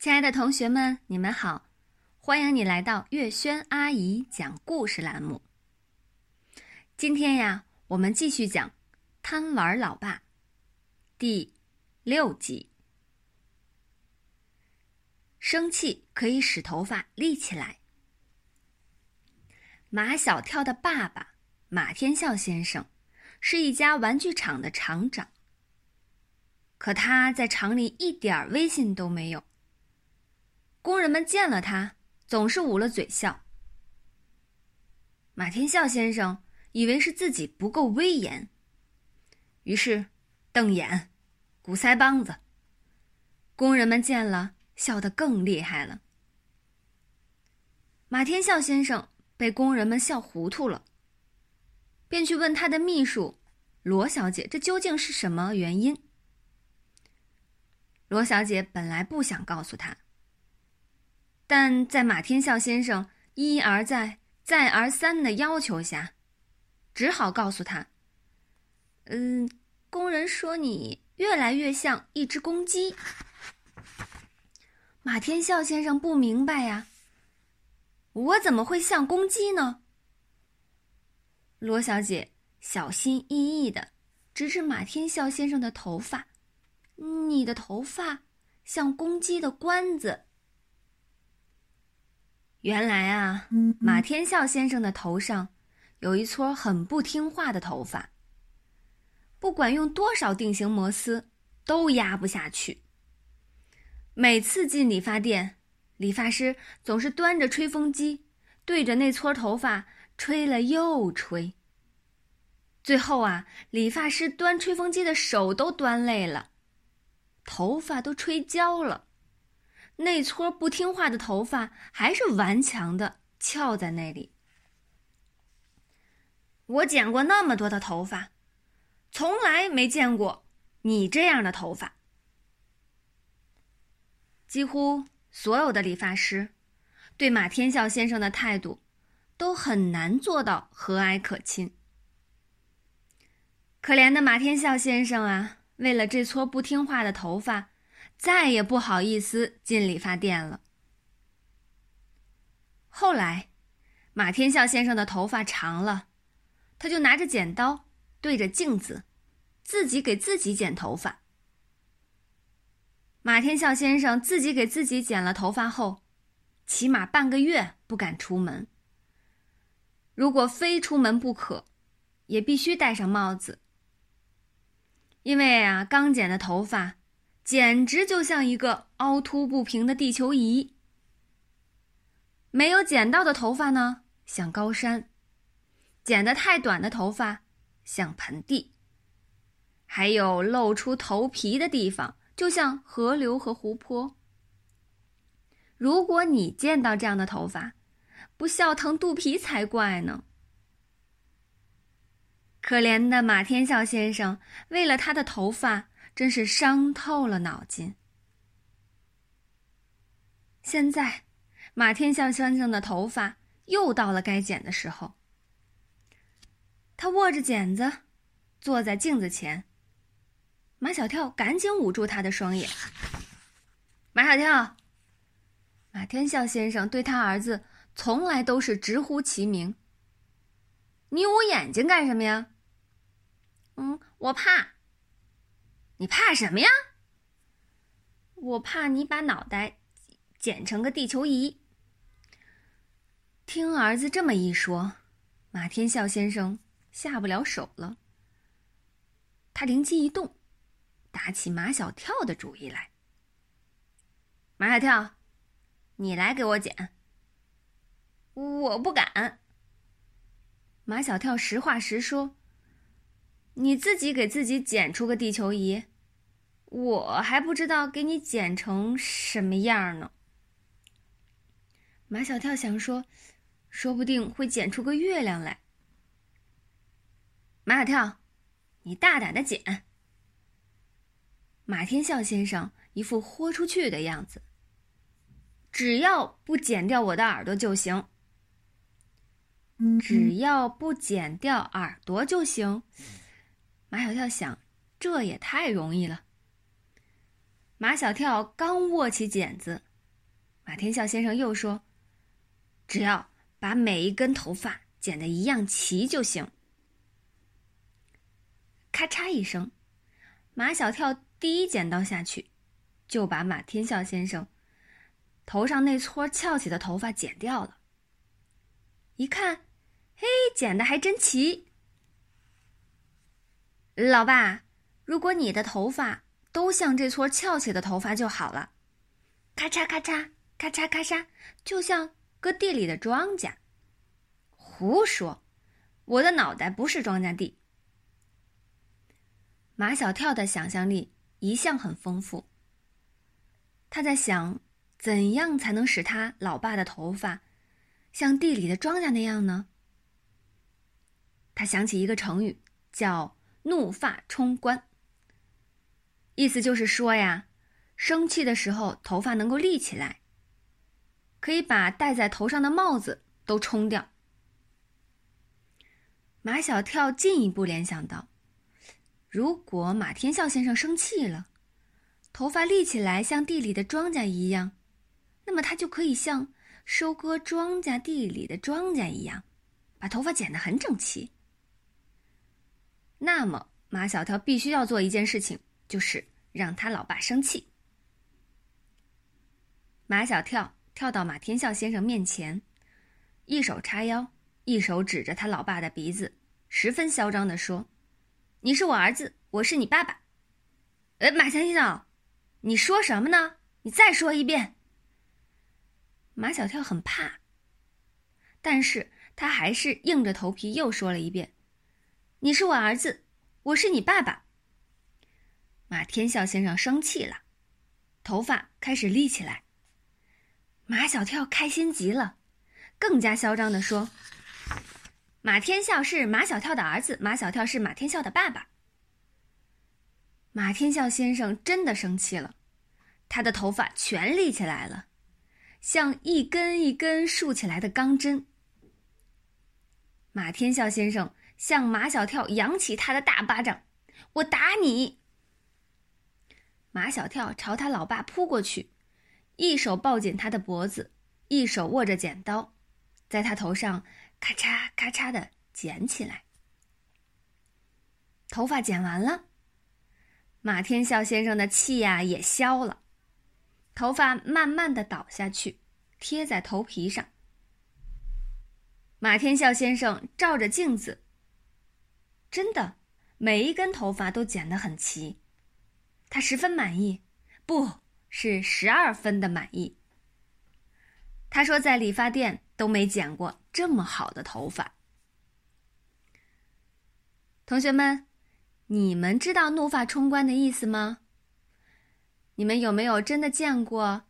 亲爱的同学们，你们好，欢迎你来到月轩阿姨讲故事栏目。今天呀，我们继续讲《贪玩老爸》第六集。生气可以使头发立起来。马小跳的爸爸马天笑先生是一家玩具厂的厂长，可他在厂里一点威信都没有。工人们见了他，总是捂了嘴笑。马天笑先生以为是自己不够威严，于是瞪眼、鼓腮帮子。工人们见了，笑得更厉害了。马天笑先生被工人们笑糊涂了，便去问他的秘书罗小姐：“这究竟是什么原因？”罗小姐本来不想告诉他。但在马天笑先生一而再、再而三的要求下，只好告诉他：“嗯，工人说你越来越像一只公鸡。”马天笑先生不明白呀，我怎么会像公鸡呢？罗小姐小心翼翼的指指马天笑先生的头发：“你的头发像公鸡的冠子。”原来啊，马天笑先生的头上有一撮很不听话的头发，不管用多少定型摩丝都压不下去。每次进理发店，理发师总是端着吹风机对着那撮头发吹了又吹。最后啊，理发师端吹风机的手都端累了，头发都吹焦了。那撮不听话的头发还是顽强的翘在那里。我剪过那么多的头发，从来没见过你这样的头发。几乎所有的理发师对马天笑先生的态度都很难做到和蔼可亲。可怜的马天笑先生啊，为了这撮不听话的头发。再也不好意思进理发店了。后来，马天笑先生的头发长了，他就拿着剪刀对着镜子，自己给自己剪头发。马天笑先生自己给自己剪了头发后，起码半个月不敢出门。如果非出门不可，也必须戴上帽子，因为啊，刚剪的头发。简直就像一个凹凸不平的地球仪。没有剪到的头发呢，像高山；剪得太短的头发，像盆地；还有露出头皮的地方，就像河流和湖泊。如果你见到这样的头发，不笑疼肚皮才怪呢。可怜的马天笑先生，为了他的头发。真是伤透了脑筋。现在，马天笑先生的头发又到了该剪的时候。他握着剪子，坐在镜子前。马小跳赶紧捂住他的双眼。马小跳，马天笑先生对他儿子从来都是直呼其名。你捂眼睛干什么呀？嗯，我怕。你怕什么呀？我怕你把脑袋剪成个地球仪。听儿子这么一说，马天笑先生下不了手了。他灵机一动，打起马小跳的主意来。马小跳，你来给我剪。我不敢。马小跳实话实说：“你自己给自己剪出个地球仪。”我还不知道给你剪成什么样呢。马小跳想说，说不定会剪出个月亮来。马小跳，你大胆的剪。马天笑先生一副豁出去的样子，只要不剪掉我的耳朵就行。只要不剪掉耳朵就行。马小跳想，这也太容易了。马小跳刚握起剪子，马天笑先生又说：“只要把每一根头发剪得一样齐就行。”咔嚓一声，马小跳第一剪刀下去，就把马天笑先生头上那撮翘起的头发剪掉了。一看，嘿，剪的还真齐。老爸，如果你的头发都像这撮翘起的头发就好了。咔嚓咔嚓咔嚓咔嚓，就像割地里的庄稼。胡说，我的脑袋不是庄稼地。马小跳的想象力一向很丰富。他在想，怎样才能使他老爸的头发像地里的庄稼那样呢？他想起一个成语，叫“怒发冲冠”，意思就是说呀，生气的时候头发能够立起来，可以把戴在头上的帽子都冲掉。马小跳进一步联想到。如果马天笑先生生气了，头发立起来像地里的庄稼一样，那么他就可以像收割庄稼地里的庄稼一样，把头发剪得很整齐。那么马小跳必须要做一件事情，就是让他老爸生气。马小跳跳到马天笑先生面前，一手叉腰，一手指着他老爸的鼻子，十分嚣张地说。你是我儿子，我是你爸爸。哎，马先生，你说什么呢？你再说一遍。马小跳很怕，但是他还是硬着头皮又说了一遍：“你是我儿子，我是你爸爸。”马天笑先生生气了，头发开始立起来。马小跳开心极了，更加嚣张的说。马天笑是马小跳的儿子，马小跳是马天笑的爸爸。马天笑先生真的生气了，他的头发全立起来了，像一根一根竖起来的钢针。马天笑先生向马小跳扬起他的大巴掌：“我打你！”马小跳朝他老爸扑过去，一手抱紧他的脖子，一手握着剪刀，在他头上。咔嚓咔嚓的剪起来，头发剪完了，马天笑先生的气呀也消了，头发慢慢的倒下去，贴在头皮上。马天笑先生照着镜子，真的每一根头发都剪得很齐，他十分满意，不是十二分的满意。他说在理发店。都没剪过这么好的头发。同学们，你们知道“怒发冲冠”的意思吗？你们有没有真的见过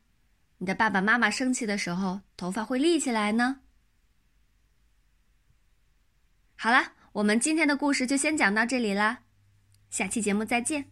你的爸爸妈妈生气的时候头发会立起来呢？好了，我们今天的故事就先讲到这里啦，下期节目再见。